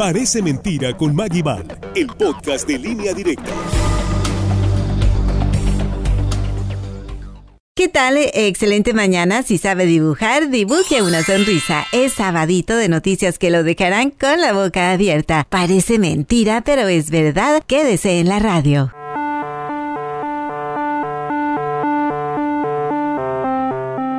Parece mentira con Maggie Val, el podcast de línea directa. ¿Qué tal? Excelente mañana. Si sabe dibujar, dibuje una sonrisa. Es sabadito de noticias que lo dejarán con la boca abierta. Parece mentira, pero es verdad. Quédese en la radio.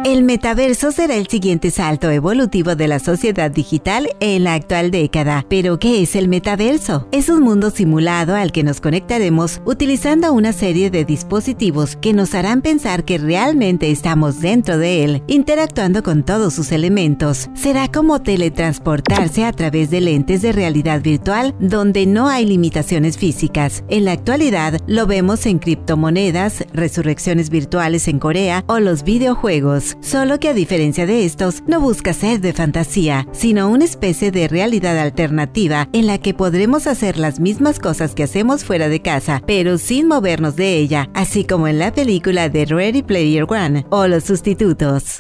El metaverso será el siguiente salto evolutivo de la sociedad digital en la actual década. Pero, ¿qué es el metaverso? Es un mundo simulado al que nos conectaremos utilizando una serie de dispositivos que nos harán pensar que realmente estamos dentro de él, interactuando con todos sus elementos. Será como teletransportarse a través de lentes de realidad virtual donde no hay limitaciones físicas. En la actualidad lo vemos en criptomonedas, resurrecciones virtuales en Corea o los videojuegos solo que a diferencia de estos, no busca ser de fantasía, sino una especie de realidad alternativa en la que podremos hacer las mismas cosas que hacemos fuera de casa, pero sin movernos de ella, así como en la película de Ready Player One o Los Sustitutos.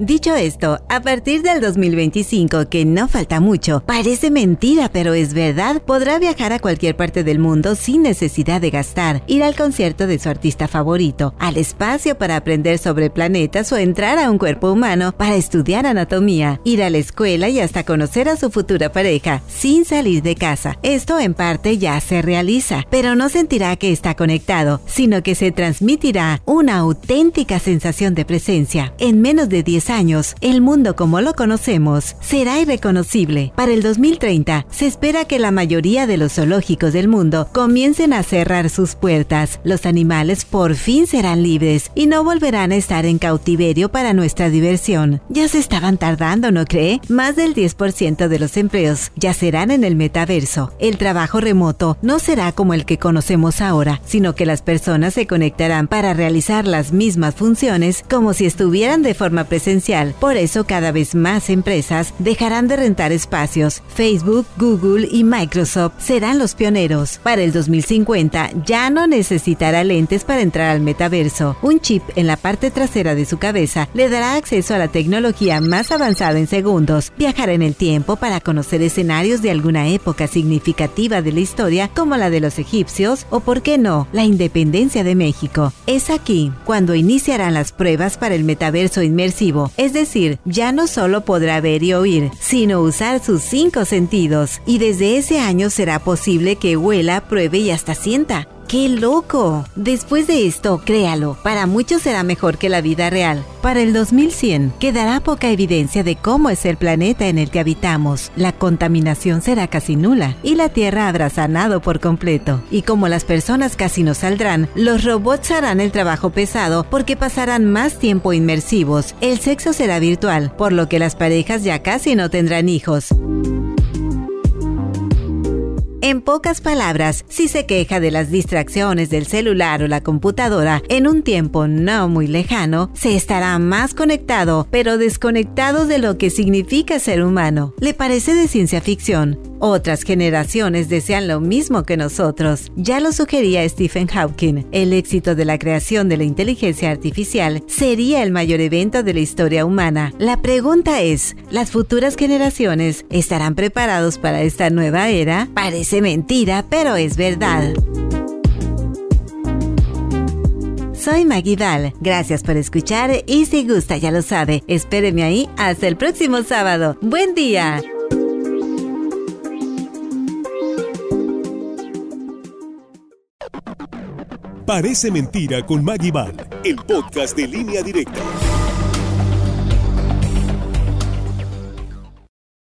Dicho esto, a partir del 2025, que no falta mucho, parece mentira, pero es verdad, podrá viajar a cualquier parte del mundo sin necesidad de gastar, ir al concierto de su artista favorito, al espacio para aprender sobre planetas o entrar a un cuerpo humano para estudiar anatomía, ir a la escuela y hasta conocer a su futura pareja, sin salir de casa. Esto en parte ya se realiza, pero no sentirá que está conectado, sino que se transmitirá una auténtica sensación de presencia. En menos de 10 años, el mundo como lo conocemos será irreconocible. Para el 2030, se espera que la mayoría de los zoológicos del mundo comiencen a cerrar sus puertas. Los animales por fin serán libres y no volverán a estar en cautiverio para nuestra diversión. Ya se estaban tardando, ¿no cree? Más del 10% de los empleos ya serán en el metaverso. El trabajo remoto no será como el que conocemos ahora, sino que las personas se conectarán para realizar las mismas funciones como si estuvieran de forma presencial por eso cada vez más empresas dejarán de rentar espacios. Facebook, Google y Microsoft serán los pioneros. Para el 2050 ya no necesitará lentes para entrar al metaverso. Un chip en la parte trasera de su cabeza le dará acceso a la tecnología más avanzada en segundos. Viajar en el tiempo para conocer escenarios de alguna época significativa de la historia como la de los egipcios o, por qué no, la independencia de México. Es aquí cuando iniciarán las pruebas para el metaverso inmersivo es decir, ya no solo podrá ver y oír, sino usar sus cinco sentidos. Y desde ese año será posible que huela, pruebe y hasta sienta. ¡Qué loco! Después de esto, créalo, para muchos será mejor que la vida real. Para el 2100 quedará poca evidencia de cómo es el planeta en el que habitamos. La contaminación será casi nula y la Tierra habrá sanado por completo. Y como las personas casi no saldrán, los robots harán el trabajo pesado porque pasarán más tiempo inmersivos. El sexo será virtual, por lo que las parejas ya casi no tendrán hijos. En pocas palabras, si se queja de las distracciones del celular o la computadora en un tiempo no muy lejano, se estará más conectado, pero desconectado de lo que significa ser humano. ¿Le parece de ciencia ficción? Otras generaciones desean lo mismo que nosotros. Ya lo sugería Stephen Hawking. El éxito de la creación de la inteligencia artificial sería el mayor evento de la historia humana. La pregunta es, ¿las futuras generaciones estarán preparados para esta nueva era? Parece mentira, pero es verdad. Soy Maggie Gracias por escuchar y si gusta ya lo sabe, espéreme ahí hasta el próximo sábado. Buen día. Parece mentira con Maggie el podcast de línea directa.